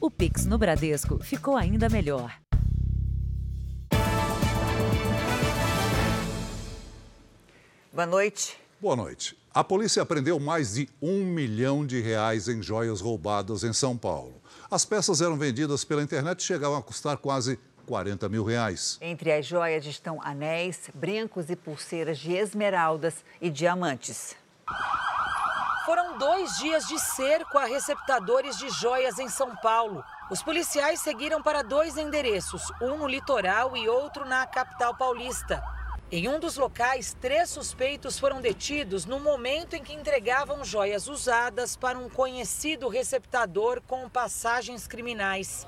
O Pix no Bradesco ficou ainda melhor. Boa noite. Boa noite. A polícia apreendeu mais de um milhão de reais em joias roubadas em São Paulo. As peças eram vendidas pela internet e chegavam a custar quase 40 mil reais. Entre as joias estão anéis, brincos e pulseiras de esmeraldas e diamantes. Foram dois dias de cerco a receptadores de joias em São Paulo. Os policiais seguiram para dois endereços, um no litoral e outro na capital paulista. Em um dos locais, três suspeitos foram detidos no momento em que entregavam joias usadas para um conhecido receptador com passagens criminais.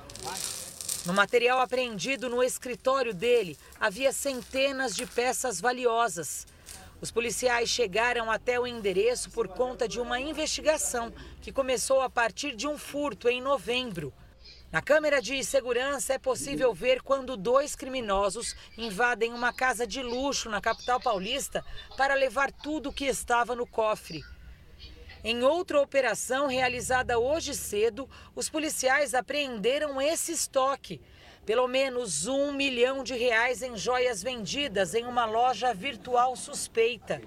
No material apreendido no escritório dele, havia centenas de peças valiosas. Os policiais chegaram até o endereço por conta de uma investigação que começou a partir de um furto em novembro. Na câmera de segurança é possível ver quando dois criminosos invadem uma casa de luxo na capital paulista para levar tudo o que estava no cofre. Em outra operação realizada hoje cedo, os policiais apreenderam esse estoque. Pelo menos um milhão de reais em joias vendidas em uma loja virtual suspeita.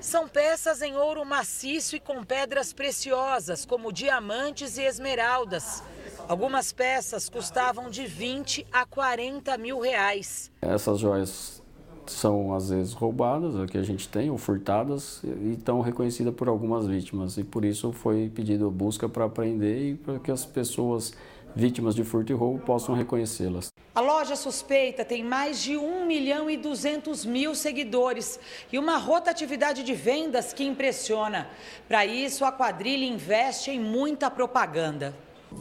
São peças em ouro maciço e com pedras preciosas, como diamantes e esmeraldas. Algumas peças custavam de 20 a 40 mil reais. Essas joias são às vezes roubadas, é que a gente tem, ou furtadas, e estão reconhecidas por algumas vítimas. E por isso foi pedido busca para apreender e para que as pessoas vítimas de furto e roubo possam reconhecê-las. A loja suspeita tem mais de 1 milhão e 200 mil seguidores e uma rotatividade de vendas que impressiona. Para isso, a quadrilha investe em muita propaganda.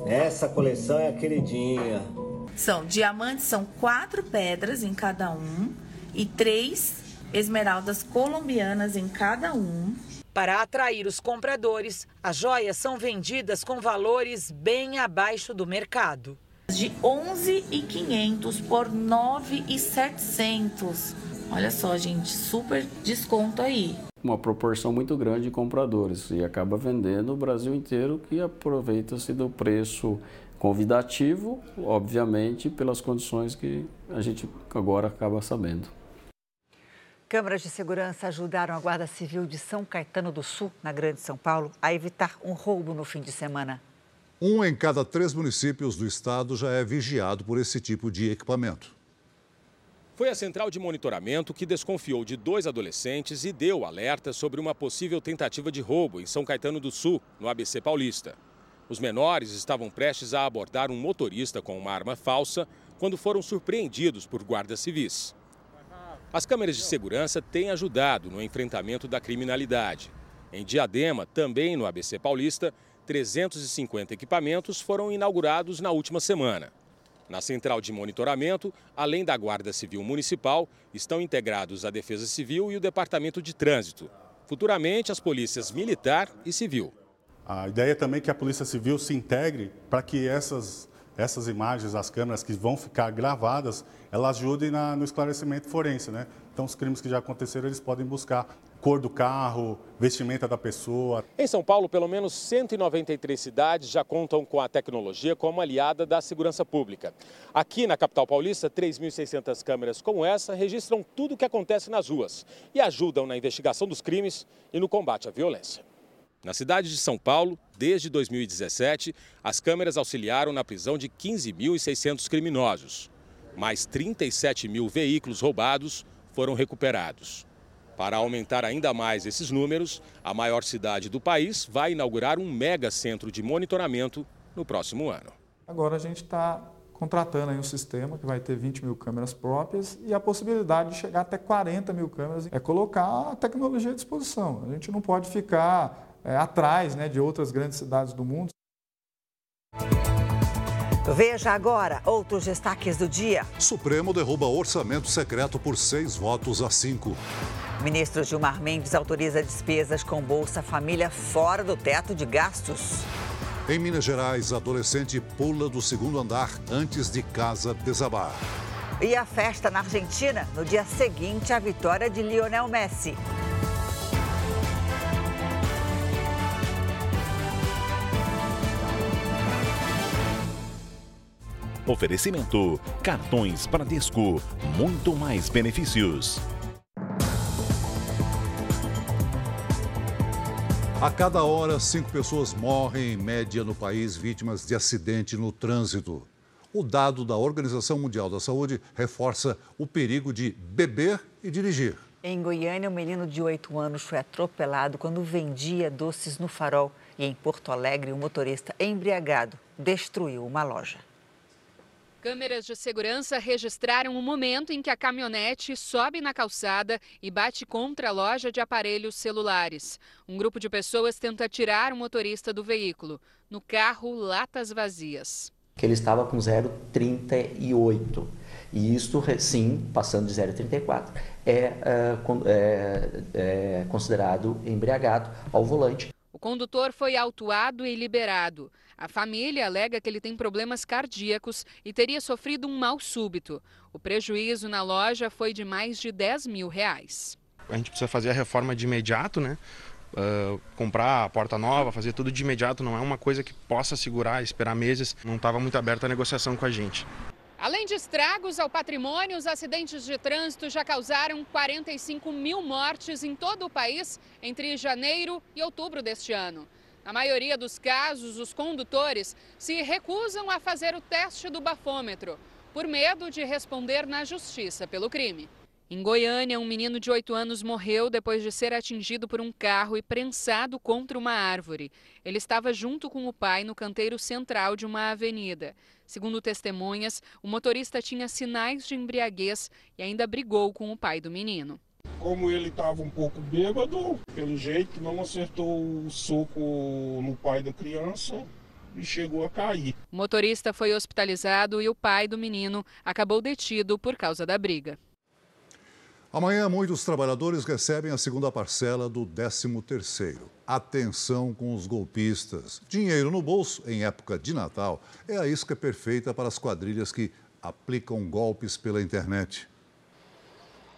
Essa coleção é a queridinha. São diamantes, são quatro pedras em cada um e três esmeraldas colombianas em cada um. Para atrair os compradores, as joias são vendidas com valores bem abaixo do mercado. De 11.500 por 9.700. Olha só, gente, super desconto aí. Uma proporção muito grande de compradores e acaba vendendo o Brasil inteiro que aproveita-se do preço convidativo, obviamente, pelas condições que a gente agora acaba sabendo. Câmaras de segurança ajudaram a Guarda Civil de São Caetano do Sul, na Grande São Paulo, a evitar um roubo no fim de semana. Um em cada três municípios do estado já é vigiado por esse tipo de equipamento. Foi a central de monitoramento que desconfiou de dois adolescentes e deu alerta sobre uma possível tentativa de roubo em São Caetano do Sul, no ABC Paulista. Os menores estavam prestes a abordar um motorista com uma arma falsa quando foram surpreendidos por guardas civis. As câmeras de segurança têm ajudado no enfrentamento da criminalidade. Em Diadema, também no ABC Paulista, 350 equipamentos foram inaugurados na última semana. Na central de monitoramento, além da Guarda Civil Municipal, estão integrados a Defesa Civil e o Departamento de Trânsito. Futuramente, as polícias Militar e Civil. A ideia é também que a Polícia Civil se integre para que essas essas imagens, as câmeras que vão ficar gravadas, elas ajudem na, no esclarecimento forense, né? Então, os crimes que já aconteceram, eles podem buscar cor do carro, vestimenta da pessoa. Em São Paulo, pelo menos 193 cidades já contam com a tecnologia como aliada da segurança pública. Aqui na capital paulista, 3.600 câmeras como essa registram tudo o que acontece nas ruas e ajudam na investigação dos crimes e no combate à violência. Na cidade de São Paulo, desde 2017, as câmeras auxiliaram na prisão de 15.600 criminosos. Mais 37 mil veículos roubados foram recuperados. Para aumentar ainda mais esses números, a maior cidade do país vai inaugurar um mega centro de monitoramento no próximo ano. Agora a gente está contratando um sistema que vai ter 20 mil câmeras próprias e a possibilidade de chegar até 40 mil câmeras é colocar a tecnologia à disposição. A gente não pode ficar é, atrás né, de outras grandes cidades do mundo. Veja agora outros destaques do dia. Supremo derruba orçamento secreto por seis votos a cinco. Ministro Gilmar Mendes autoriza despesas com Bolsa Família fora do teto de gastos. Em Minas Gerais, adolescente pula do segundo andar antes de casa desabar. E a festa na Argentina no dia seguinte à vitória de Lionel Messi. Oferecimento: cartões Bradesco, muito mais benefícios. A cada hora, cinco pessoas morrem em média no país vítimas de acidente no trânsito. O dado da Organização Mundial da Saúde reforça o perigo de beber e dirigir. Em Goiânia, um menino de 8 anos foi atropelado quando vendia doces no farol. E em Porto Alegre, um motorista embriagado destruiu uma loja. Câmeras de segurança registraram o momento em que a caminhonete sobe na calçada e bate contra a loja de aparelhos celulares. Um grupo de pessoas tenta tirar o motorista do veículo. No carro, latas vazias ele estava com 0,38. E isto, sim, passando de 0,34, é, é, é considerado embriagado ao volante. O condutor foi autuado e liberado. A família alega que ele tem problemas cardíacos e teria sofrido um mal súbito. O prejuízo na loja foi de mais de 10 mil reais. A gente precisa fazer a reforma de imediato, né? Uh, comprar a porta nova, fazer tudo de imediato, não é uma coisa que possa segurar, esperar meses. Não estava muito aberta a negociação com a gente. Além de estragos ao patrimônio, os acidentes de trânsito já causaram 45 mil mortes em todo o país entre janeiro e outubro deste ano. Na maioria dos casos, os condutores se recusam a fazer o teste do bafômetro, por medo de responder na justiça pelo crime. Em Goiânia, um menino de 8 anos morreu depois de ser atingido por um carro e prensado contra uma árvore. Ele estava junto com o pai no canteiro central de uma avenida. Segundo testemunhas, o motorista tinha sinais de embriaguez e ainda brigou com o pai do menino. Como ele estava um pouco bêbado, pelo jeito não acertou o soco no pai da criança, e chegou a cair. O motorista foi hospitalizado e o pai do menino acabou detido por causa da briga. Amanhã, muitos trabalhadores recebem a segunda parcela do 13º. Atenção com os golpistas. Dinheiro no bolso em época de Natal é a isca perfeita para as quadrilhas que aplicam golpes pela internet.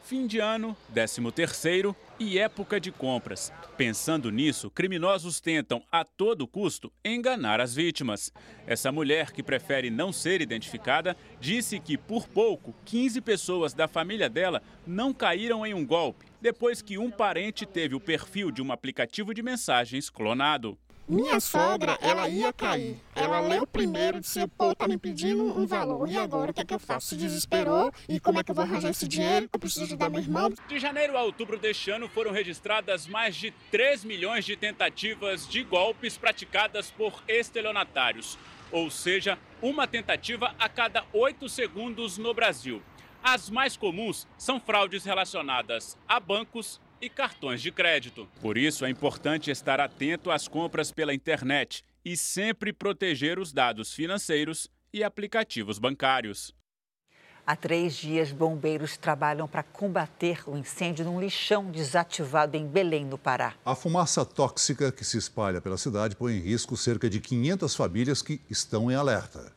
Fim de ano, 13º e época de compras. Pensando nisso, criminosos tentam, a todo custo, enganar as vítimas. Essa mulher, que prefere não ser identificada, disse que, por pouco, 15 pessoas da família dela não caíram em um golpe, depois que um parente teve o perfil de um aplicativo de mensagens clonado. Minha sogra, ela ia cair. Ela leu primeiro e disse, pô, tá me pedindo um valor. E agora, o que é que eu faço? Se desesperou. E como é que eu vou arranjar esse dinheiro? Eu preciso ajudar meu irmão. De janeiro a outubro deste ano, foram registradas mais de 3 milhões de tentativas de golpes praticadas por estelionatários. Ou seja, uma tentativa a cada 8 segundos no Brasil. As mais comuns são fraudes relacionadas a bancos e cartões de crédito. Por isso, é importante estar atento às compras pela internet e sempre proteger os dados financeiros e aplicativos bancários. Há três dias, bombeiros trabalham para combater o incêndio num lixão desativado em Belém, no Pará. A fumaça tóxica que se espalha pela cidade põe em risco cerca de 500 famílias que estão em alerta.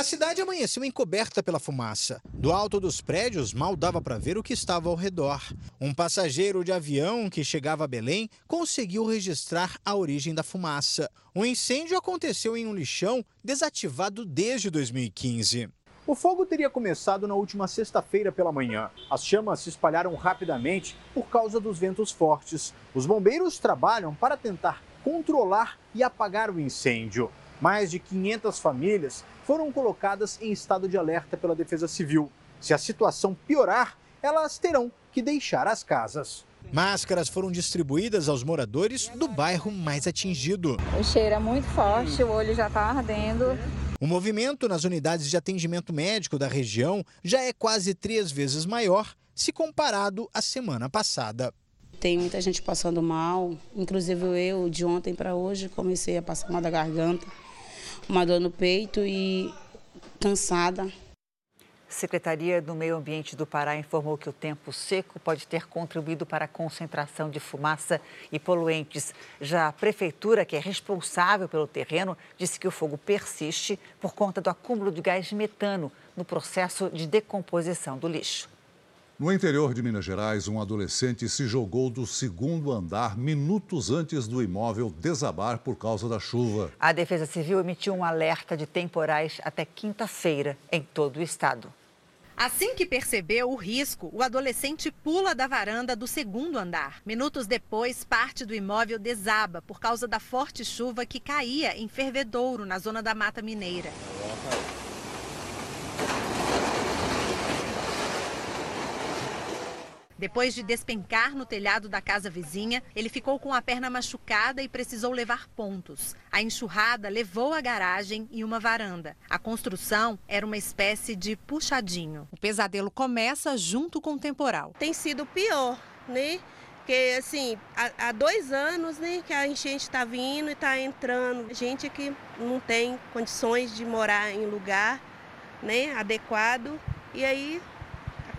A cidade amanheceu encoberta pela fumaça. Do alto dos prédios, mal dava para ver o que estava ao redor. Um passageiro de avião que chegava a Belém conseguiu registrar a origem da fumaça. O incêndio aconteceu em um lixão desativado desde 2015. O fogo teria começado na última sexta-feira pela manhã. As chamas se espalharam rapidamente por causa dos ventos fortes. Os bombeiros trabalham para tentar controlar e apagar o incêndio. Mais de 500 famílias foram colocadas em estado de alerta pela Defesa Civil. Se a situação piorar, elas terão que deixar as casas. Máscaras foram distribuídas aos moradores do bairro mais atingido. O cheiro é muito forte, o olho já está ardendo. O movimento nas unidades de atendimento médico da região já é quase três vezes maior se comparado à semana passada. Tem muita gente passando mal, inclusive eu, de ontem para hoje, comecei a passar mal da garganta uma dor no peito e cansada. Secretaria do Meio Ambiente do Pará informou que o tempo seco pode ter contribuído para a concentração de fumaça e poluentes. Já a prefeitura, que é responsável pelo terreno, disse que o fogo persiste por conta do acúmulo de gás metano no processo de decomposição do lixo. No interior de Minas Gerais, um adolescente se jogou do segundo andar minutos antes do imóvel desabar por causa da chuva. A Defesa Civil emitiu um alerta de temporais até quinta-feira em todo o estado. Assim que percebeu o risco, o adolescente pula da varanda do segundo andar. Minutos depois, parte do imóvel desaba por causa da forte chuva que caía em Fervedouro, na zona da Mata Mineira. Depois de despencar no telhado da casa vizinha, ele ficou com a perna machucada e precisou levar pontos. A enxurrada levou a garagem e uma varanda. A construção era uma espécie de puxadinho. O pesadelo começa junto com o temporal. Tem sido pior, né? Porque, assim, há, há dois anos né, que a enchente está vindo e está entrando. Gente que não tem condições de morar em lugar né, adequado. E aí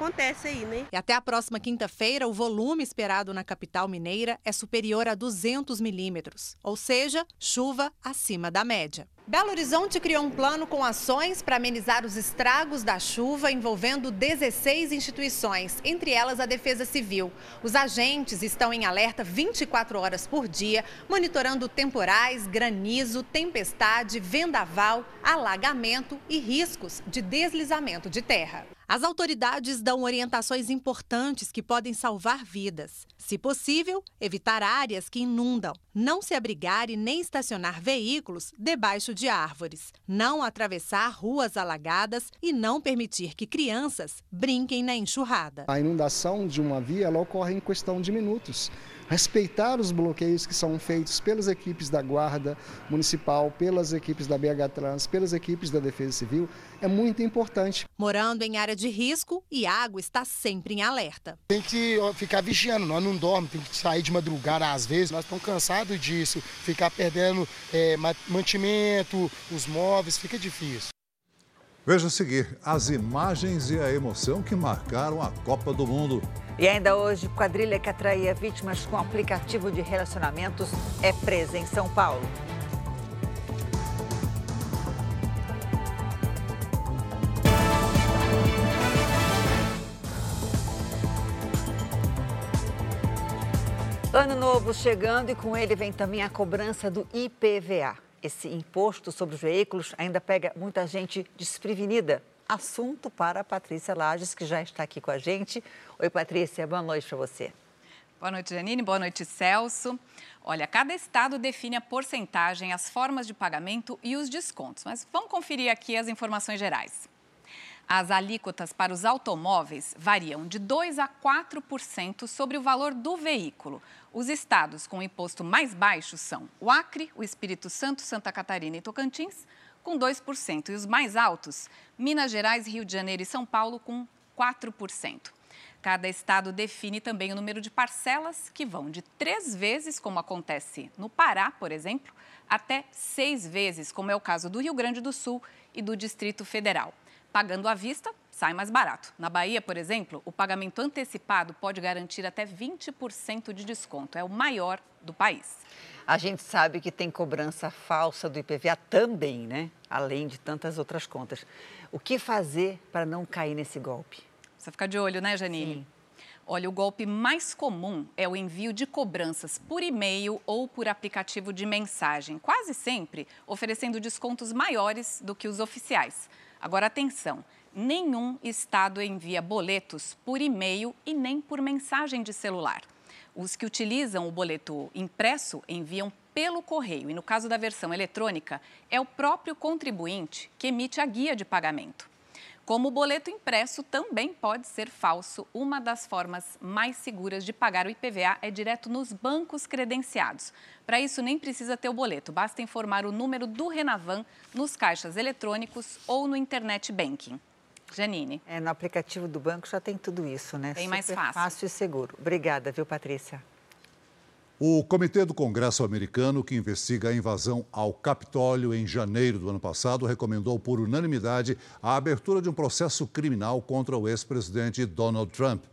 acontece aí, né? E até a próxima quinta-feira, o volume esperado na capital mineira é superior a 200 milímetros, ou seja, chuva acima da média. Belo Horizonte criou um plano com ações para amenizar os estragos da chuva envolvendo 16 instituições, entre elas a Defesa Civil. Os agentes estão em alerta 24 horas por dia, monitorando temporais, granizo, tempestade, vendaval, alagamento e riscos de deslizamento de terra. As autoridades dão orientações importantes que podem salvar vidas. Se possível, evitar áreas que inundam, não se abrigar e nem estacionar veículos debaixo de árvores, não atravessar ruas alagadas e não permitir que crianças brinquem na enxurrada. A inundação de uma via ocorre em questão de minutos respeitar os bloqueios que são feitos pelas equipes da Guarda Municipal, pelas equipes da BH Trans, pelas equipes da Defesa Civil, é muito importante. Morando em área de risco e água está sempre em alerta. Tem que ficar vigiando, nós não dormimos, tem que sair de madrugada às vezes, nós estamos cansados disso, ficar perdendo é, mantimento, os móveis, fica difícil. Veja a seguir as imagens e a emoção que marcaram a Copa do Mundo. E ainda hoje, quadrilha que atraía vítimas com aplicativo de relacionamentos é presa em São Paulo. Ano novo chegando e com ele vem também a cobrança do IPVA. Esse imposto sobre os veículos ainda pega muita gente desprevenida. Assunto para a Patrícia Lages, que já está aqui com a gente. Oi, Patrícia, boa noite para você. Boa noite, Janine. Boa noite, Celso. Olha, cada estado define a porcentagem, as formas de pagamento e os descontos. Mas vamos conferir aqui as informações gerais. As alíquotas para os automóveis variam de 2% a 4% sobre o valor do veículo. Os estados com imposto mais baixo são o Acre, o Espírito Santo, Santa Catarina e Tocantins, com 2%, e os mais altos, Minas Gerais, Rio de Janeiro e São Paulo, com 4%. Cada estado define também o número de parcelas, que vão de três vezes, como acontece no Pará, por exemplo, até seis vezes, como é o caso do Rio Grande do Sul e do Distrito Federal. Pagando à vista, sai mais barato. Na Bahia, por exemplo, o pagamento antecipado pode garantir até 20% de desconto. É o maior do país. A gente sabe que tem cobrança falsa do IPVA também, né? Além de tantas outras contas. O que fazer para não cair nesse golpe? Você fica de olho, né, Janine? Sim. Olha, o golpe mais comum é o envio de cobranças por e-mail ou por aplicativo de mensagem, quase sempre oferecendo descontos maiores do que os oficiais. Agora, atenção: nenhum estado envia boletos por e-mail e nem por mensagem de celular. Os que utilizam o boleto impresso enviam pelo correio e, no caso da versão eletrônica, é o próprio contribuinte que emite a guia de pagamento. Como o boleto impresso também pode ser falso, uma das formas mais seguras de pagar o IPVA é direto nos bancos credenciados. Para isso, nem precisa ter o boleto, basta informar o número do Renavan nos caixas eletrônicos ou no Internet Banking. Janine. É, no aplicativo do banco já tem tudo isso, né? Bem mais fácil. fácil e seguro. Obrigada, viu, Patrícia? O Comitê do Congresso americano, que investiga a invasão ao Capitólio em janeiro do ano passado, recomendou por unanimidade a abertura de um processo criminal contra o ex-presidente Donald Trump.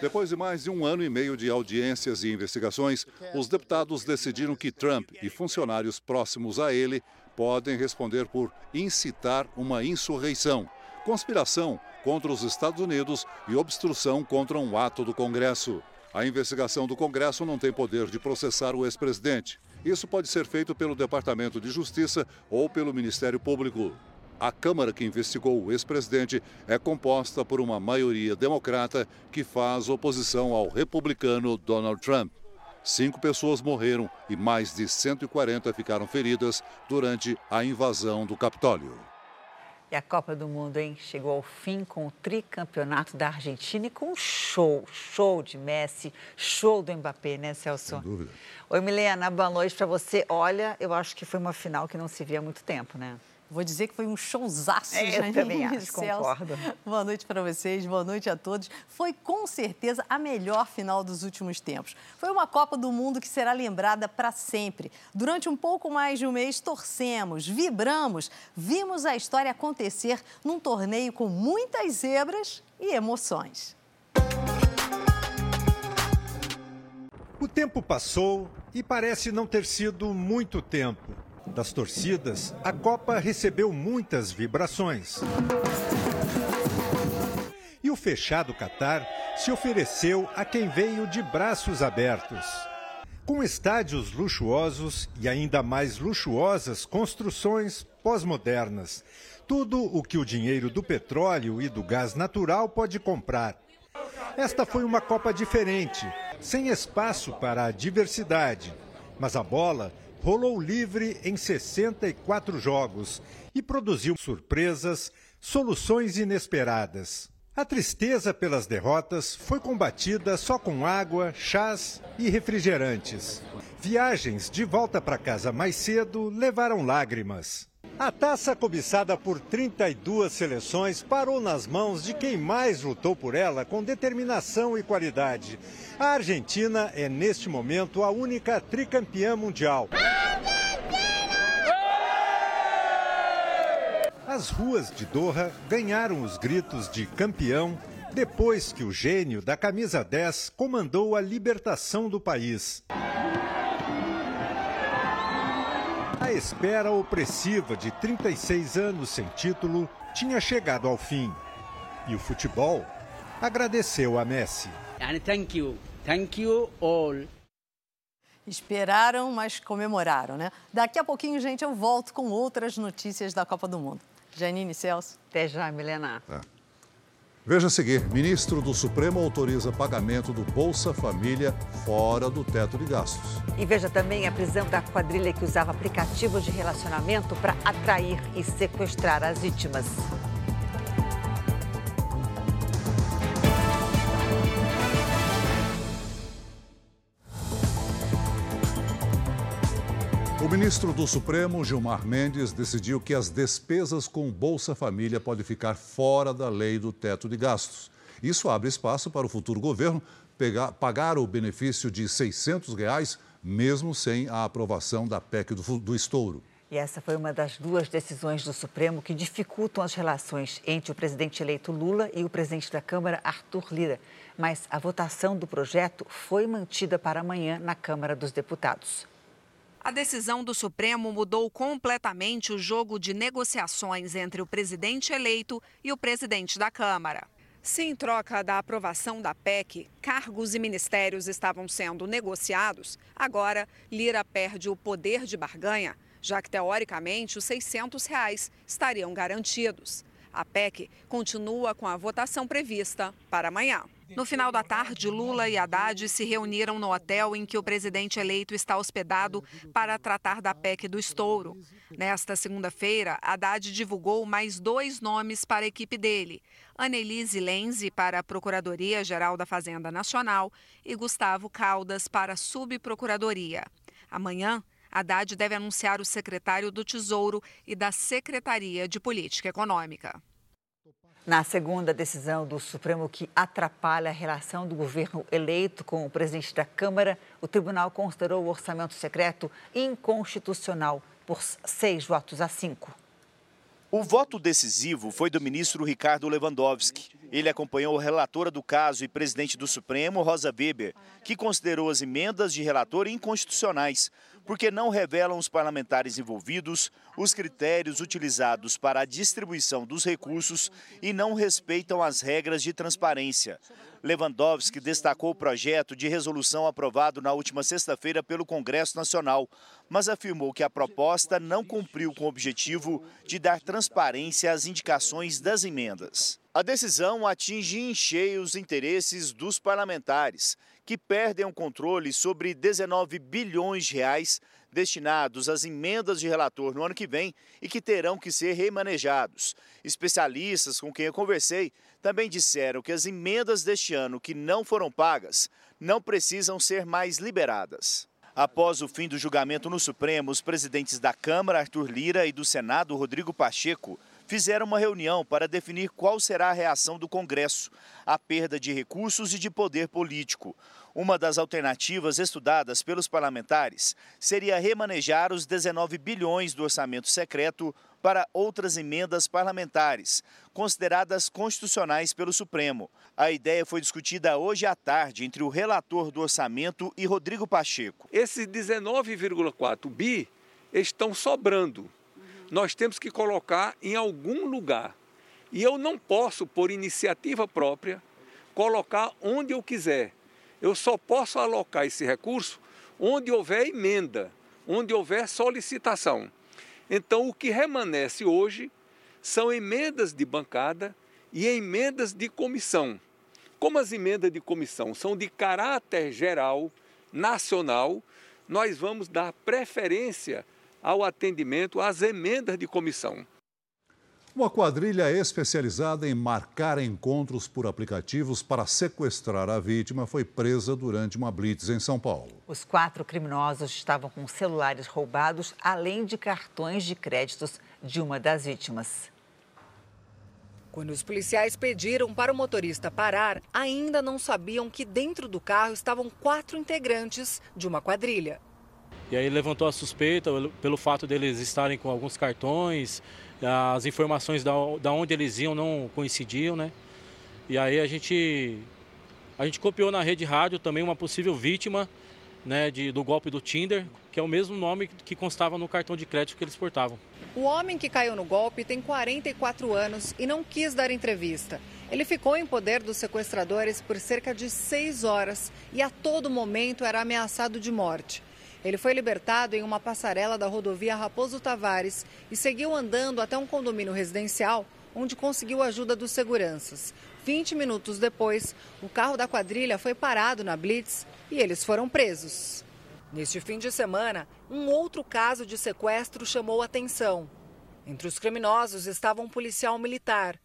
Depois de mais de um ano e meio de audiências e investigações, os deputados decidiram que Trump e funcionários próximos a ele podem responder por incitar uma insurreição, conspiração contra os Estados Unidos e obstrução contra um ato do Congresso. A investigação do Congresso não tem poder de processar o ex-presidente. Isso pode ser feito pelo Departamento de Justiça ou pelo Ministério Público. A Câmara que investigou o ex-presidente é composta por uma maioria democrata que faz oposição ao republicano Donald Trump. Cinco pessoas morreram e mais de 140 ficaram feridas durante a invasão do Capitólio. E a Copa do Mundo, hein? Chegou ao fim com o tricampeonato da Argentina e com um show, show de Messi, show do Mbappé, né, Celso? Sem dúvida. Oi, Milena, boa noite para você. Olha, eu acho que foi uma final que não se via há muito tempo, né? Vou dizer que foi um showzaço, é, Janine Eu também acho, Celso. concordo. Boa noite para vocês, boa noite a todos. Foi com certeza a melhor final dos últimos tempos. Foi uma Copa do Mundo que será lembrada para sempre. Durante um pouco mais de um mês, torcemos, vibramos, vimos a história acontecer num torneio com muitas zebras e emoções. O tempo passou e parece não ter sido muito tempo. Das torcidas, a Copa recebeu muitas vibrações. E o fechado Catar se ofereceu a quem veio de braços abertos. Com estádios luxuosos e ainda mais luxuosas construções pós-modernas. Tudo o que o dinheiro do petróleo e do gás natural pode comprar. Esta foi uma Copa diferente, sem espaço para a diversidade. Mas a bola rolou livre em 64 jogos e produziu surpresas, soluções inesperadas. A tristeza pelas derrotas foi combatida só com água, chás e refrigerantes. Viagens de volta para casa mais cedo levaram lágrimas. A taça cobiçada por 32 seleções parou nas mãos de quem mais lutou por ela com determinação e qualidade. A Argentina é, neste momento, a única tricampeã mundial. As ruas de Doha ganharam os gritos de campeão depois que o gênio da camisa 10 comandou a libertação do país. A espera opressiva de 36 anos sem título tinha chegado ao fim. E o futebol agradeceu a Messi. Thank you. Thank you all. Esperaram, mas comemoraram, né? Daqui a pouquinho, gente, eu volto com outras notícias da Copa do Mundo. Janine Celso. Até já, Milena. Tá. Veja a seguir: ministro do Supremo autoriza pagamento do Bolsa Família fora do teto de gastos. E veja também a prisão da quadrilha que usava aplicativos de relacionamento para atrair e sequestrar as vítimas. O ministro do Supremo, Gilmar Mendes, decidiu que as despesas com Bolsa Família podem ficar fora da lei do teto de gastos. Isso abre espaço para o futuro governo pegar, pagar o benefício de 600 reais, mesmo sem a aprovação da PEC do, do estouro. E essa foi uma das duas decisões do Supremo que dificultam as relações entre o presidente eleito Lula e o presidente da Câmara, Arthur Lira. Mas a votação do projeto foi mantida para amanhã na Câmara dos Deputados. A decisão do Supremo mudou completamente o jogo de negociações entre o presidente eleito e o presidente da Câmara. Se em troca da aprovação da PEC, cargos e ministérios estavam sendo negociados, agora Lira perde o poder de barganha, já que teoricamente os 600 reais estariam garantidos. A PEC continua com a votação prevista para amanhã. No final da tarde, Lula e Haddad se reuniram no hotel em que o presidente eleito está hospedado para tratar da PEC do estouro. Nesta segunda-feira, Haddad divulgou mais dois nomes para a equipe dele: Annelise Lenze para a Procuradoria-Geral da Fazenda Nacional e Gustavo Caldas para a Subprocuradoria. Amanhã, Haddad deve anunciar o secretário do Tesouro e da Secretaria de Política Econômica. Na segunda decisão do Supremo que atrapalha a relação do governo eleito com o presidente da Câmara, o tribunal considerou o orçamento secreto inconstitucional por seis votos a cinco. O voto decisivo foi do ministro Ricardo Lewandowski. Ele acompanhou a relatora do caso e presidente do Supremo, Rosa Weber, que considerou as emendas de relator inconstitucionais, porque não revelam os parlamentares envolvidos, os critérios utilizados para a distribuição dos recursos e não respeitam as regras de transparência. Lewandowski destacou o projeto de resolução aprovado na última sexta-feira pelo Congresso Nacional, mas afirmou que a proposta não cumpriu com o objetivo de dar transparência às indicações das emendas. A decisão atinge em cheio os interesses dos parlamentares, que perdem o controle sobre 19 bilhões de reais destinados às emendas de relator no ano que vem e que terão que ser remanejados. Especialistas com quem eu conversei também disseram que as emendas deste ano que não foram pagas não precisam ser mais liberadas. Após o fim do julgamento no Supremo, os presidentes da Câmara, Arthur Lira, e do Senado, Rodrigo Pacheco, fizeram uma reunião para definir qual será a reação do Congresso à perda de recursos e de poder político. Uma das alternativas estudadas pelos parlamentares seria remanejar os 19 bilhões do orçamento secreto para outras emendas parlamentares, consideradas constitucionais pelo Supremo. A ideia foi discutida hoje à tarde entre o relator do orçamento e Rodrigo Pacheco. Esses 19,4 bi estão sobrando. Nós temos que colocar em algum lugar. E eu não posso, por iniciativa própria, colocar onde eu quiser eu só posso alocar esse recurso onde houver emenda, onde houver solicitação. Então, o que remanesce hoje são emendas de bancada e emendas de comissão. Como as emendas de comissão são de caráter geral, nacional, nós vamos dar preferência ao atendimento às emendas de comissão. Uma quadrilha especializada em marcar encontros por aplicativos para sequestrar a vítima foi presa durante uma blitz em São Paulo. Os quatro criminosos estavam com celulares roubados, além de cartões de créditos de uma das vítimas. Quando os policiais pediram para o motorista parar, ainda não sabiam que dentro do carro estavam quatro integrantes de uma quadrilha. E aí levantou a suspeita pelo fato deles estarem com alguns cartões, as informações da, da onde eles iam não coincidiam, né? E aí a gente a gente copiou na rede rádio também uma possível vítima né, de, do golpe do Tinder, que é o mesmo nome que constava no cartão de crédito que eles portavam. O homem que caiu no golpe tem 44 anos e não quis dar entrevista. Ele ficou em poder dos sequestradores por cerca de seis horas e a todo momento era ameaçado de morte. Ele foi libertado em uma passarela da rodovia Raposo Tavares e seguiu andando até um condomínio residencial, onde conseguiu ajuda dos seguranças. 20 minutos depois, o carro da quadrilha foi parado na Blitz e eles foram presos. Neste fim de semana, um outro caso de sequestro chamou atenção. Entre os criminosos estava um policial militar.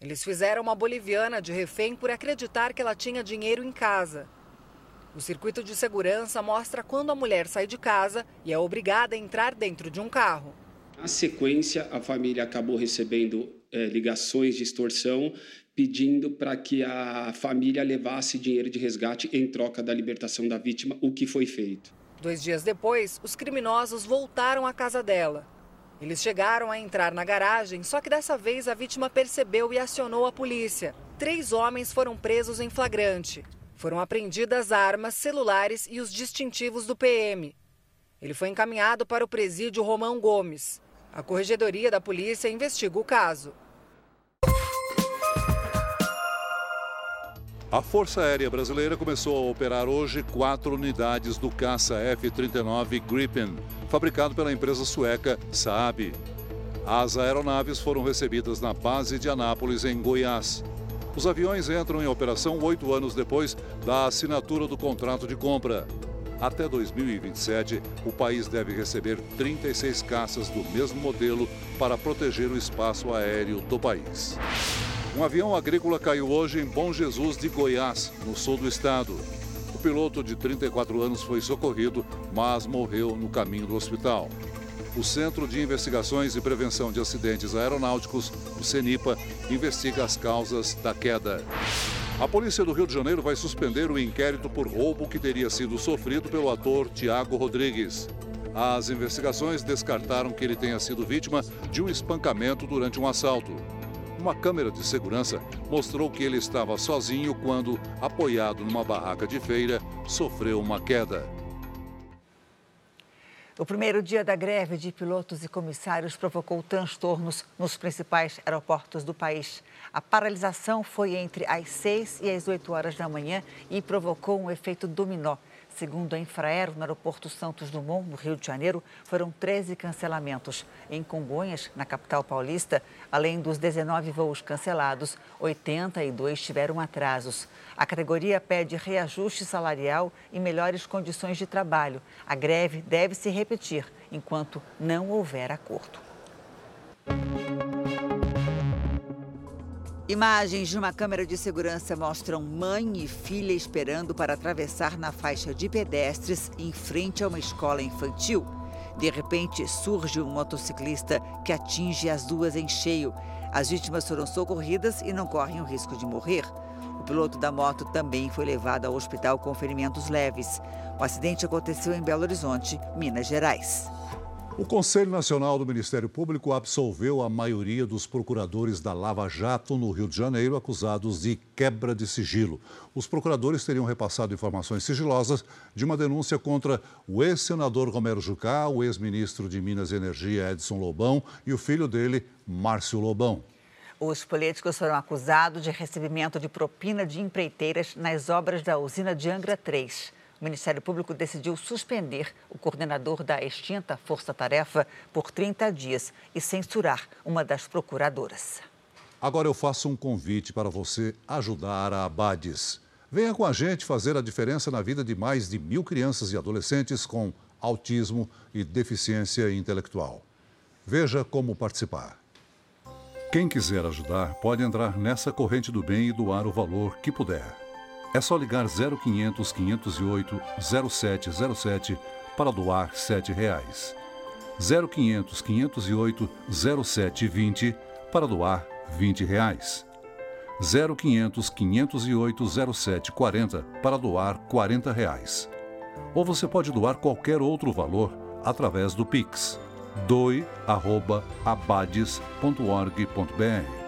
Eles fizeram uma boliviana de refém por acreditar que ela tinha dinheiro em casa. O circuito de segurança mostra quando a mulher sai de casa e é obrigada a entrar dentro de um carro. Na sequência, a família acabou recebendo é, ligações de extorsão pedindo para que a família levasse dinheiro de resgate em troca da libertação da vítima, o que foi feito. Dois dias depois, os criminosos voltaram à casa dela. Eles chegaram a entrar na garagem, só que dessa vez a vítima percebeu e acionou a polícia. Três homens foram presos em flagrante. Foram apreendidas armas, celulares e os distintivos do PM. Ele foi encaminhado para o presídio Romão Gomes. A corregedoria da polícia investiga o caso. A Força Aérea Brasileira começou a operar hoje quatro unidades do caça F-39 Gripen, fabricado pela empresa sueca Saab. As aeronaves foram recebidas na base de Anápolis, em Goiás. Os aviões entram em operação oito anos depois da assinatura do contrato de compra. Até 2027, o país deve receber 36 caças do mesmo modelo para proteger o espaço aéreo do país. Um avião agrícola caiu hoje em Bom Jesus de Goiás, no sul do estado. O piloto de 34 anos foi socorrido, mas morreu no caminho do hospital o Centro de Investigações e Prevenção de Acidentes Aeronáuticos, o CENIPA, investiga as causas da queda. A polícia do Rio de Janeiro vai suspender o inquérito por roubo que teria sido sofrido pelo ator Tiago Rodrigues. As investigações descartaram que ele tenha sido vítima de um espancamento durante um assalto. Uma câmera de segurança mostrou que ele estava sozinho quando, apoiado numa barraca de feira, sofreu uma queda. O primeiro dia da greve de pilotos e comissários provocou transtornos nos principais aeroportos do país. A paralisação foi entre as 6 e as 8 horas da manhã e provocou um efeito dominó. Segundo a Infraero, no aeroporto Santos Dumont, no Rio de Janeiro, foram 13 cancelamentos. Em Congonhas, na capital paulista, além dos 19 voos cancelados, 82 tiveram atrasos. A categoria pede reajuste salarial e melhores condições de trabalho. A greve deve se repetir enquanto não houver acordo. Imagens de uma câmera de segurança mostram mãe e filha esperando para atravessar na faixa de pedestres em frente a uma escola infantil. De repente, surge um motociclista que atinge as duas em cheio. As vítimas foram socorridas e não correm o risco de morrer. O piloto da moto também foi levado ao hospital com ferimentos leves. O acidente aconteceu em Belo Horizonte, Minas Gerais. O Conselho Nacional do Ministério Público absolveu a maioria dos procuradores da Lava Jato no Rio de Janeiro acusados de quebra de sigilo. Os procuradores teriam repassado informações sigilosas de uma denúncia contra o ex-senador Romero Jucá, o ex-ministro de Minas e Energia Edson Lobão e o filho dele, Márcio Lobão. Os políticos foram acusados de recebimento de propina de empreiteiras nas obras da usina de Angra 3 o Ministério Público decidiu suspender o coordenador da extinta Força Tarefa por 30 dias e censurar uma das procuradoras. Agora eu faço um convite para você ajudar a Abades. Venha com a gente fazer a diferença na vida de mais de mil crianças e adolescentes com autismo e deficiência intelectual. Veja como participar. Quem quiser ajudar pode entrar nessa corrente do bem e doar o valor que puder. É só ligar 0500 508 0707 para doar 7 reais. 0500 508 0720 para doar 20 reais. 0500 508 0740 para doar 40 reais. Ou você pode doar qualquer outro valor através do Pix doe@abades.org.br.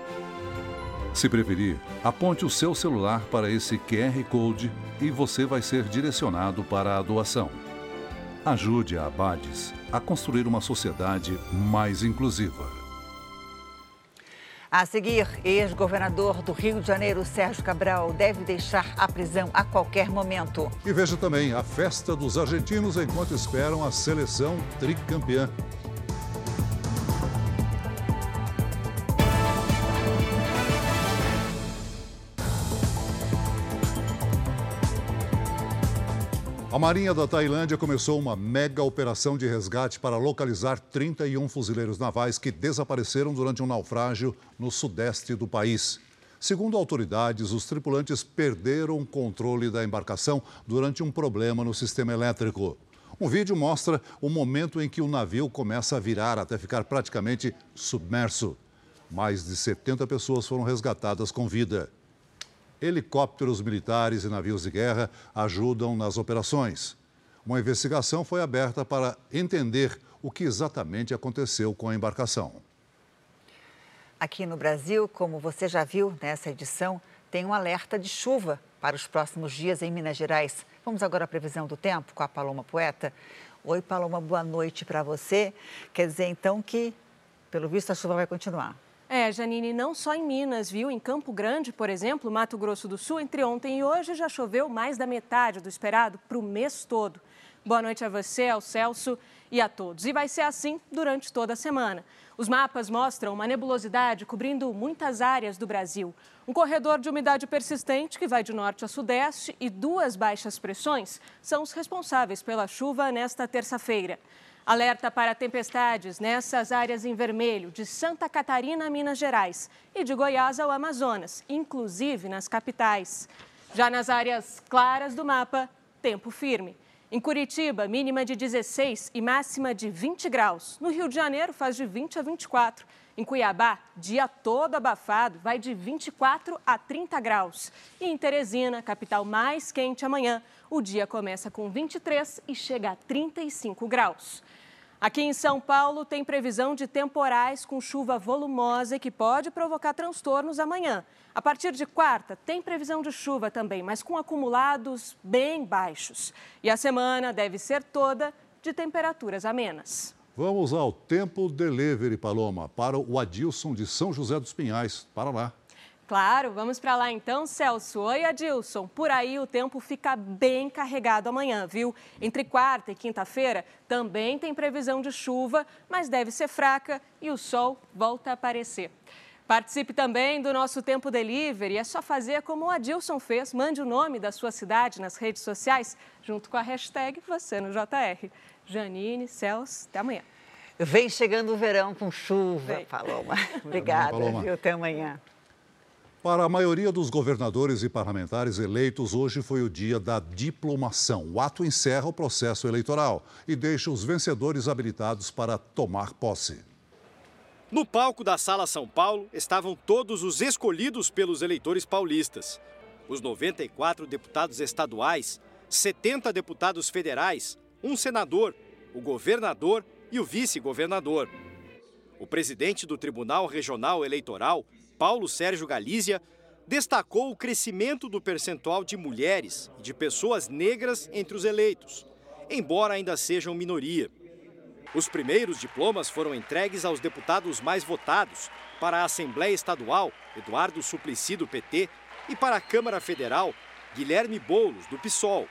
Se preferir, aponte o seu celular para esse QR Code e você vai ser direcionado para a doação. Ajude a Abades a construir uma sociedade mais inclusiva. A seguir, ex-governador do Rio de Janeiro, Sérgio Cabral, deve deixar a prisão a qualquer momento. E veja também a festa dos argentinos enquanto esperam a seleção tricampeã. A Marinha da Tailândia começou uma mega operação de resgate para localizar 31 fuzileiros navais que desapareceram durante um naufrágio no sudeste do país. Segundo autoridades, os tripulantes perderam o controle da embarcação durante um problema no sistema elétrico. Um vídeo mostra o momento em que o navio começa a virar até ficar praticamente submerso. Mais de 70 pessoas foram resgatadas com vida. Helicópteros militares e navios de guerra ajudam nas operações. Uma investigação foi aberta para entender o que exatamente aconteceu com a embarcação. Aqui no Brasil, como você já viu nessa edição, tem um alerta de chuva para os próximos dias em Minas Gerais. Vamos agora à previsão do tempo com a Paloma Poeta. Oi, Paloma, boa noite para você. Quer dizer então que, pelo visto, a chuva vai continuar. É, Janine, não só em Minas, viu? Em Campo Grande, por exemplo, Mato Grosso do Sul, entre ontem e hoje já choveu mais da metade do esperado para o mês todo. Boa noite a você, ao Celso e a todos. E vai ser assim durante toda a semana. Os mapas mostram uma nebulosidade cobrindo muitas áreas do Brasil. Um corredor de umidade persistente que vai de norte a sudeste e duas baixas pressões são os responsáveis pela chuva nesta terça-feira. Alerta para tempestades nessas áreas em vermelho de Santa Catarina a Minas Gerais e de Goiás ao Amazonas, inclusive nas capitais. Já nas áreas claras do mapa, tempo firme. Em Curitiba, mínima de 16 e máxima de 20 graus. No Rio de Janeiro, faz de 20 a 24. Em Cuiabá, dia todo abafado, vai de 24 a 30 graus. E em Teresina, capital mais quente amanhã, o dia começa com 23 e chega a 35 graus. Aqui em São Paulo, tem previsão de temporais com chuva volumosa que pode provocar transtornos amanhã. A partir de quarta, tem previsão de chuva também, mas com acumulados bem baixos. E a semana deve ser toda de temperaturas amenas. Vamos ao Tempo Delivery, Paloma, para o Adilson de São José dos Pinhais. Para lá. Claro, vamos para lá então, Celso. Oi, Adilson. Por aí o tempo fica bem carregado amanhã, viu? Entre quarta e quinta-feira também tem previsão de chuva, mas deve ser fraca e o sol volta a aparecer. Participe também do nosso Tempo Delivery. É só fazer como o Adilson fez. Mande o nome da sua cidade nas redes sociais, junto com a hashtag você no JR. Janine, Celso, até amanhã. Vem chegando o verão com chuva, Vem. Paloma. Obrigada, Paloma. viu? Até amanhã. Para a maioria dos governadores e parlamentares eleitos, hoje foi o dia da diplomação. O ato encerra o processo eleitoral e deixa os vencedores habilitados para tomar posse. No palco da Sala São Paulo estavam todos os escolhidos pelos eleitores paulistas. Os 94 deputados estaduais, 70 deputados federais, um senador, o governador e o vice-governador. O presidente do Tribunal Regional Eleitoral, Paulo Sérgio Galícia, destacou o crescimento do percentual de mulheres e de pessoas negras entre os eleitos, embora ainda sejam minoria. Os primeiros diplomas foram entregues aos deputados mais votados para a Assembleia Estadual, Eduardo Suplicy, do PT, e para a Câmara Federal, Guilherme Boulos, do PSOL.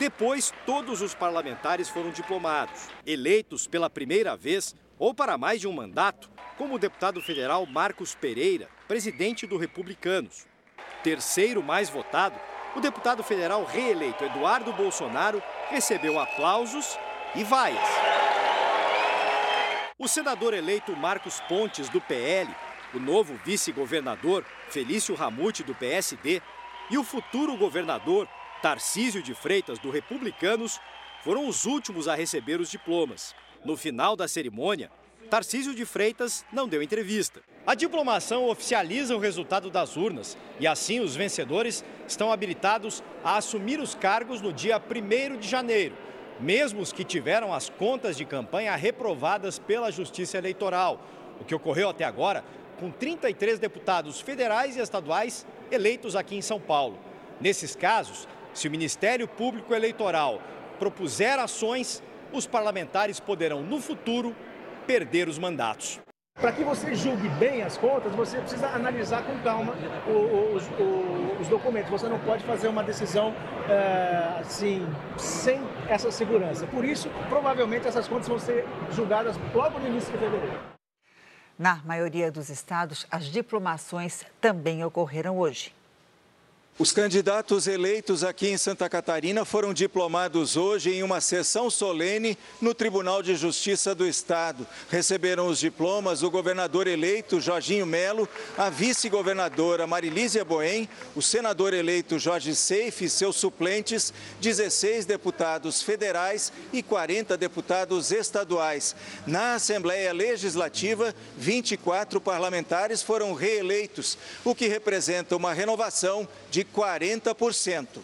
Depois, todos os parlamentares foram diplomados, eleitos pela primeira vez ou para mais de um mandato, como o deputado federal Marcos Pereira, presidente do Republicanos. Terceiro mais votado, o deputado federal reeleito Eduardo Bolsonaro recebeu aplausos e vaias. O senador eleito Marcos Pontes, do PL, o novo vice-governador Felício Ramute, do PSD, e o futuro governador Tarcísio de Freitas, do Republicanos, foram os últimos a receber os diplomas. No final da cerimônia, Tarcísio de Freitas não deu entrevista. A diplomação oficializa o resultado das urnas e assim os vencedores estão habilitados a assumir os cargos no dia 1 de janeiro, mesmo os que tiveram as contas de campanha reprovadas pela Justiça Eleitoral, o que ocorreu até agora com 33 deputados federais e estaduais eleitos aqui em São Paulo. Nesses casos, se o Ministério Público Eleitoral propuser ações, os parlamentares poderão, no futuro, perder os mandatos. Para que você julgue bem as contas, você precisa analisar com calma os, os, os documentos. Você não pode fazer uma decisão é, assim sem essa segurança. Por isso, provavelmente essas contas vão ser julgadas logo no início de fevereiro. Na maioria dos estados, as diplomações também ocorreram hoje. Os candidatos eleitos aqui em Santa Catarina foram diplomados hoje em uma sessão solene no Tribunal de Justiça do Estado. Receberam os diplomas o governador eleito Jorginho Melo, a vice-governadora Marilísia Boem, o senador eleito Jorge Seife e seus suplentes, 16 deputados federais e 40 deputados estaduais. Na Assembleia Legislativa, 24 parlamentares foram reeleitos, o que representa uma renovação de 40%.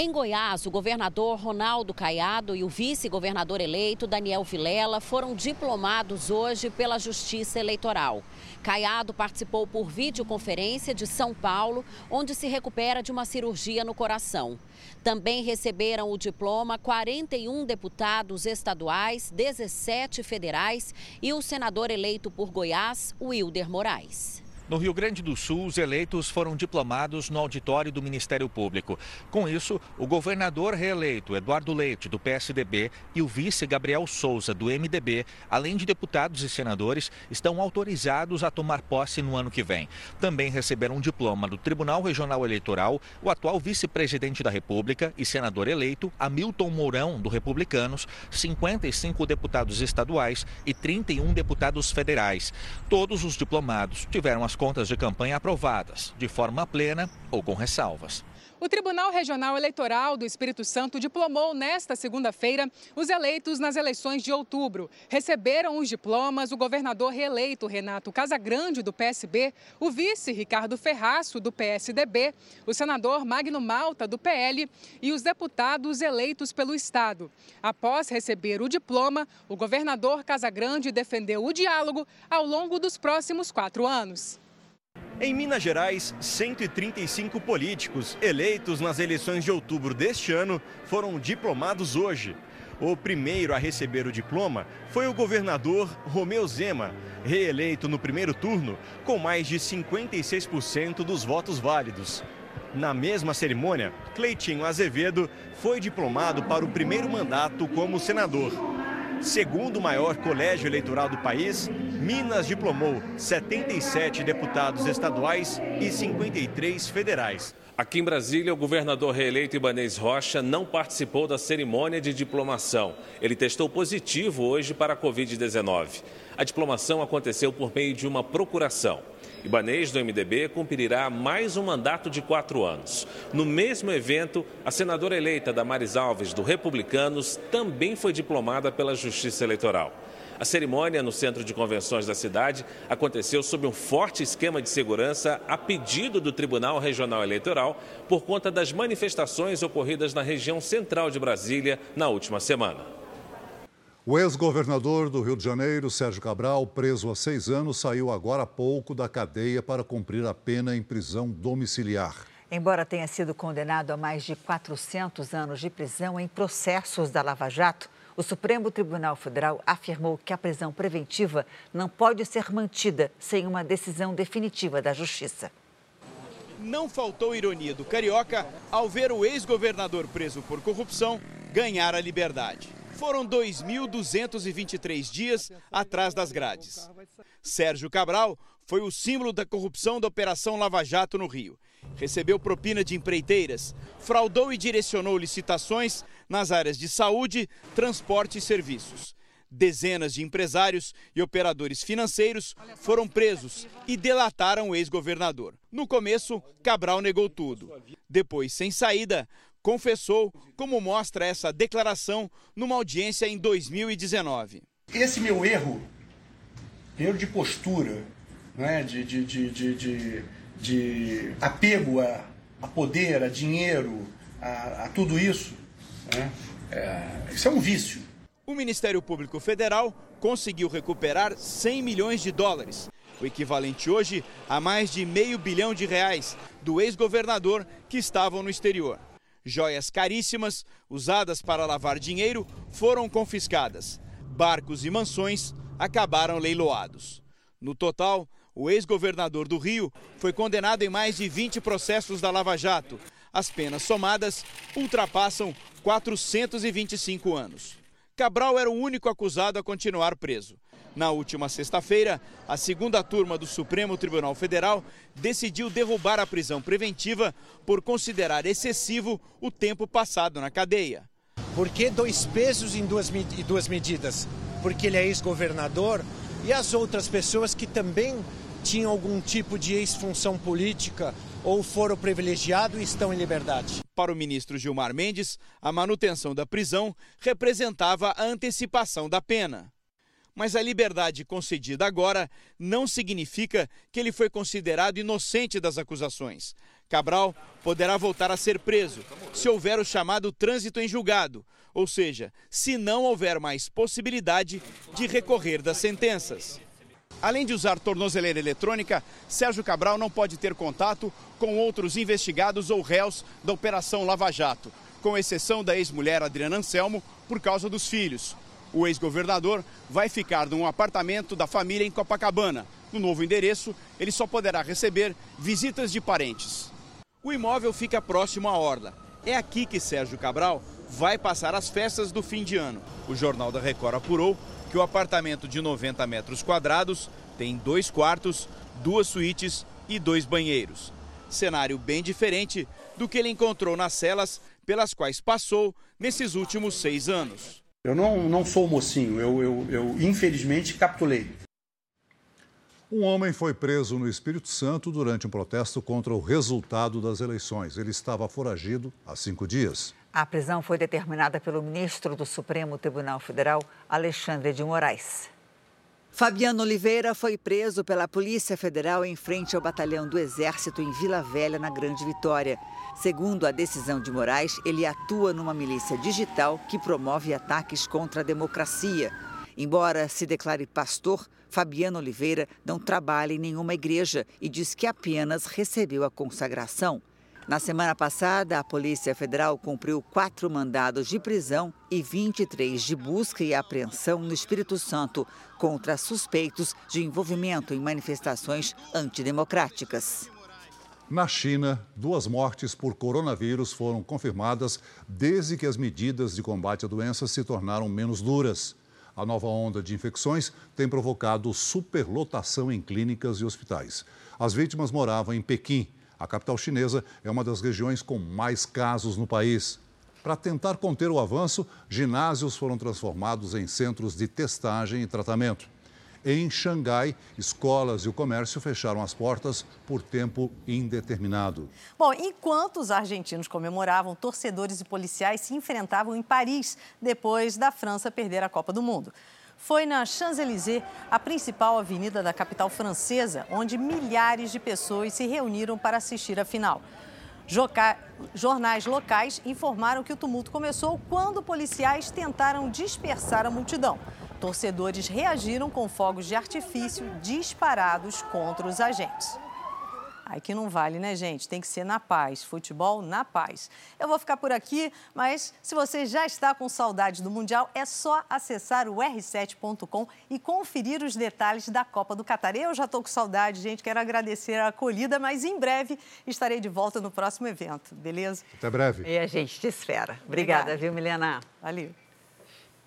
Em Goiás, o governador Ronaldo Caiado e o vice-governador eleito Daniel Vilela foram diplomados hoje pela Justiça Eleitoral. Caiado participou por videoconferência de São Paulo, onde se recupera de uma cirurgia no coração. Também receberam o diploma 41 deputados estaduais, 17 federais e o senador eleito por Goiás, Wilder Moraes. No Rio Grande do Sul, os eleitos foram diplomados no auditório do Ministério Público. Com isso, o governador reeleito Eduardo Leite, do PSDB, e o vice Gabriel Souza, do MDB, além de deputados e senadores, estão autorizados a tomar posse no ano que vem. Também receberam um diploma do Tribunal Regional Eleitoral o atual vice-presidente da República e senador eleito Hamilton Mourão, do Republicanos, 55 deputados estaduais e 31 deputados federais. Todos os diplomados tiveram as contas de campanha aprovadas, de forma plena ou com ressalvas. O Tribunal Regional Eleitoral do Espírito Santo diplomou nesta segunda-feira os eleitos nas eleições de outubro. Receberam os diplomas o governador reeleito Renato Casagrande, do PSB, o vice Ricardo Ferraço, do PSDB, o senador Magno Malta, do PL e os deputados eleitos pelo Estado. Após receber o diploma, o governador Casagrande defendeu o diálogo ao longo dos próximos quatro anos. Em Minas Gerais, 135 políticos eleitos nas eleições de outubro deste ano foram diplomados hoje. O primeiro a receber o diploma foi o governador Romeu Zema, reeleito no primeiro turno com mais de 56% dos votos válidos. Na mesma cerimônia, Cleitinho Azevedo foi diplomado para o primeiro mandato como senador. Segundo maior colégio eleitoral do país, Minas diplomou 77 deputados estaduais e 53 federais. Aqui em Brasília, o governador reeleito Ibanez Rocha não participou da cerimônia de diplomação. Ele testou positivo hoje para a Covid-19. A diplomação aconteceu por meio de uma procuração. Ibanês, do MDB, cumprirá mais um mandato de quatro anos. No mesmo evento, a senadora eleita Damares Alves, do Republicanos, também foi diplomada pela Justiça Eleitoral. A cerimônia no centro de convenções da cidade aconteceu sob um forte esquema de segurança a pedido do Tribunal Regional Eleitoral por conta das manifestações ocorridas na região central de Brasília na última semana. O ex-governador do Rio de Janeiro, Sérgio Cabral, preso há seis anos, saiu agora há pouco da cadeia para cumprir a pena em prisão domiciliar. Embora tenha sido condenado a mais de 400 anos de prisão em processos da Lava Jato, o Supremo Tribunal Federal afirmou que a prisão preventiva não pode ser mantida sem uma decisão definitiva da Justiça. Não faltou ironia do carioca ao ver o ex-governador preso por corrupção ganhar a liberdade foram 2.223 dias atrás das grades. Sérgio Cabral foi o símbolo da corrupção da Operação Lava Jato no Rio. Recebeu propina de empreiteiras, fraudou e direcionou licitações nas áreas de saúde, transporte e serviços. Dezenas de empresários e operadores financeiros foram presos e delataram o ex-governador. No começo, Cabral negou tudo. Depois, sem saída, confessou, como mostra essa declaração numa audiência em 2019. Esse meu erro, erro de postura, né, de, de, de, de, de apego a, a, poder, a dinheiro, a, a tudo isso, né, é, isso é um vício. O Ministério Público Federal conseguiu recuperar 100 milhões de dólares, o equivalente hoje a mais de meio bilhão de reais do ex-governador que estavam no exterior. Joias caríssimas, usadas para lavar dinheiro, foram confiscadas. Barcos e mansões acabaram leiloados. No total, o ex-governador do Rio foi condenado em mais de 20 processos da Lava Jato. As penas somadas ultrapassam 425 anos. Cabral era o único acusado a continuar preso. Na última sexta-feira, a segunda turma do Supremo Tribunal Federal decidiu derrubar a prisão preventiva por considerar excessivo o tempo passado na cadeia. Por que dois pesos em duas, e duas medidas? Porque ele é ex-governador e as outras pessoas que também tinham algum tipo de ex-função política ou foram privilegiados e estão em liberdade. Para o ministro Gilmar Mendes, a manutenção da prisão representava a antecipação da pena. Mas a liberdade concedida agora não significa que ele foi considerado inocente das acusações. Cabral poderá voltar a ser preso se houver o chamado trânsito em julgado, ou seja, se não houver mais possibilidade de recorrer das sentenças. Além de usar tornozeleira eletrônica, Sérgio Cabral não pode ter contato com outros investigados ou réus da Operação Lava Jato, com exceção da ex-mulher Adriana Anselmo, por causa dos filhos. O ex-governador vai ficar num apartamento da família em Copacabana. No novo endereço, ele só poderá receber visitas de parentes. O imóvel fica próximo à Orla. É aqui que Sérgio Cabral vai passar as festas do fim de ano. O Jornal da Record apurou que o apartamento de 90 metros quadrados tem dois quartos, duas suítes e dois banheiros. Cenário bem diferente do que ele encontrou nas celas pelas quais passou nesses últimos seis anos. Eu não, não sou mocinho, eu, eu, eu infelizmente capitulei. Um homem foi preso no Espírito Santo durante um protesto contra o resultado das eleições. Ele estava foragido há cinco dias. A prisão foi determinada pelo ministro do Supremo Tribunal Federal, Alexandre de Moraes. Fabiano Oliveira foi preso pela Polícia Federal em frente ao batalhão do Exército em Vila Velha, na Grande Vitória. Segundo a decisão de Moraes, ele atua numa milícia digital que promove ataques contra a democracia. Embora se declare pastor, Fabiano Oliveira não trabalha em nenhuma igreja e diz que apenas recebeu a consagração. Na semana passada, a Polícia Federal cumpriu quatro mandados de prisão e 23 de busca e apreensão no Espírito Santo contra suspeitos de envolvimento em manifestações antidemocráticas. Na China, duas mortes por coronavírus foram confirmadas desde que as medidas de combate à doença se tornaram menos duras. A nova onda de infecções tem provocado superlotação em clínicas e hospitais. As vítimas moravam em Pequim. A capital chinesa é uma das regiões com mais casos no país. Para tentar conter o avanço, ginásios foram transformados em centros de testagem e tratamento. Em Xangai, escolas e o comércio fecharam as portas por tempo indeterminado. Bom, enquanto os argentinos comemoravam, torcedores e policiais se enfrentavam em Paris depois da França perder a Copa do Mundo. Foi na Champs-Élysées, a principal avenida da capital francesa, onde milhares de pessoas se reuniram para assistir a final. Jornais locais informaram que o tumulto começou quando policiais tentaram dispersar a multidão. Torcedores reagiram com fogos de artifício disparados contra os agentes. Aí que não vale, né, gente? Tem que ser na paz. Futebol na paz. Eu vou ficar por aqui, mas se você já está com saudade do Mundial, é só acessar o r7.com e conferir os detalhes da Copa do Catar. Eu já estou com saudade, gente. Quero agradecer a acolhida, mas em breve estarei de volta no próximo evento, beleza? Até breve. E a gente te espera. Obrigada, Obrigada. viu, Milena? Valeu.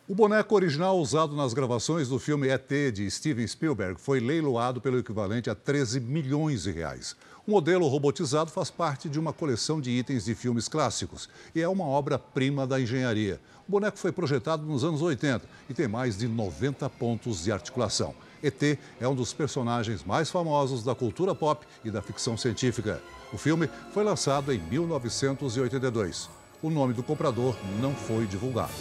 O boneco original usado nas gravações do filme ET de Steven Spielberg foi leiloado pelo equivalente a 13 milhões de reais. O modelo robotizado faz parte de uma coleção de itens de filmes clássicos e é uma obra-prima da engenharia. O boneco foi projetado nos anos 80 e tem mais de 90 pontos de articulação. ET é um dos personagens mais famosos da cultura pop e da ficção científica. O filme foi lançado em 1982. O nome do comprador não foi divulgado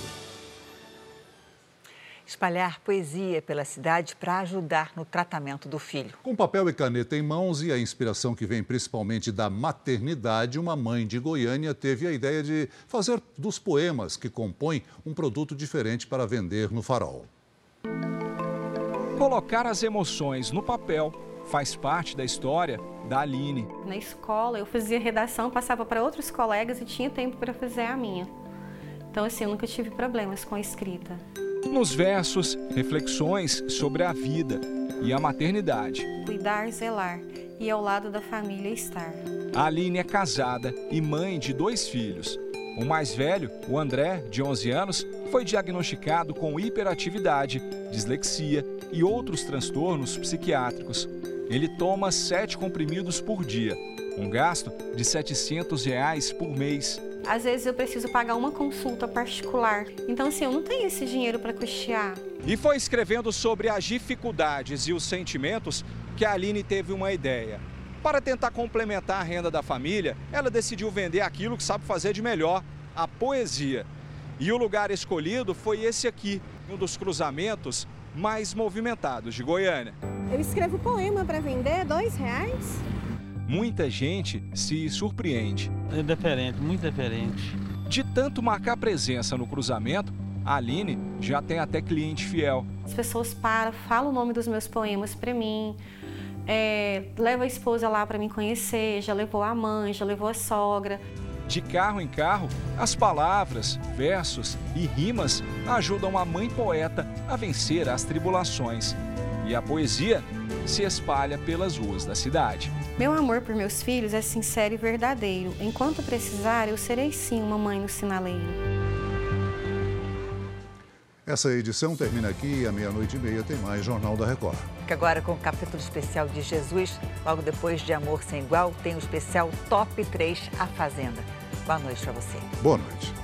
espalhar poesia pela cidade para ajudar no tratamento do filho. Com papel e caneta em mãos e a inspiração que vem principalmente da maternidade, uma mãe de Goiânia teve a ideia de fazer dos poemas que compõem um produto diferente para vender no farol. Colocar as emoções no papel faz parte da história da Aline. Na escola, eu fazia redação, passava para outros colegas e tinha tempo para fazer a minha. Então, assim, eu nunca tive problemas com a escrita. Nos versos, reflexões sobre a vida e a maternidade. Cuidar, zelar e ao lado da família estar. A Aline é casada e mãe de dois filhos. O mais velho, o André, de 11 anos, foi diagnosticado com hiperatividade, dislexia e outros transtornos psiquiátricos. Ele toma sete comprimidos por dia, um gasto de 700 reais por mês. Às vezes eu preciso pagar uma consulta particular. Então, assim, eu não tenho esse dinheiro para custear. E foi escrevendo sobre as dificuldades e os sentimentos que a Aline teve uma ideia. Para tentar complementar a renda da família, ela decidiu vender aquilo que sabe fazer de melhor, a poesia. E o lugar escolhido foi esse aqui, um dos cruzamentos mais movimentados de Goiânia. Eu escrevo poema para vender, dois reais muita gente se surpreende. É diferente, muito diferente. De tanto marcar presença no cruzamento, a Aline já tem até cliente fiel. As pessoas param, falam o nome dos meus poemas para mim, é, leva a esposa lá para me conhecer, já levou a mãe, já levou a sogra. De carro em carro, as palavras, versos e rimas ajudam a mãe poeta a vencer as tribulações. E a poesia se espalha pelas ruas da cidade. Meu amor por meus filhos é sincero e verdadeiro. Enquanto precisar, eu serei sim uma mãe no sinaleiro. Essa edição termina aqui e à meia-noite e meia tem mais Jornal da Record. Que agora com o capítulo especial de Jesus, logo depois de Amor Sem Igual, tem o especial Top 3 A Fazenda. Boa noite para você. Boa noite.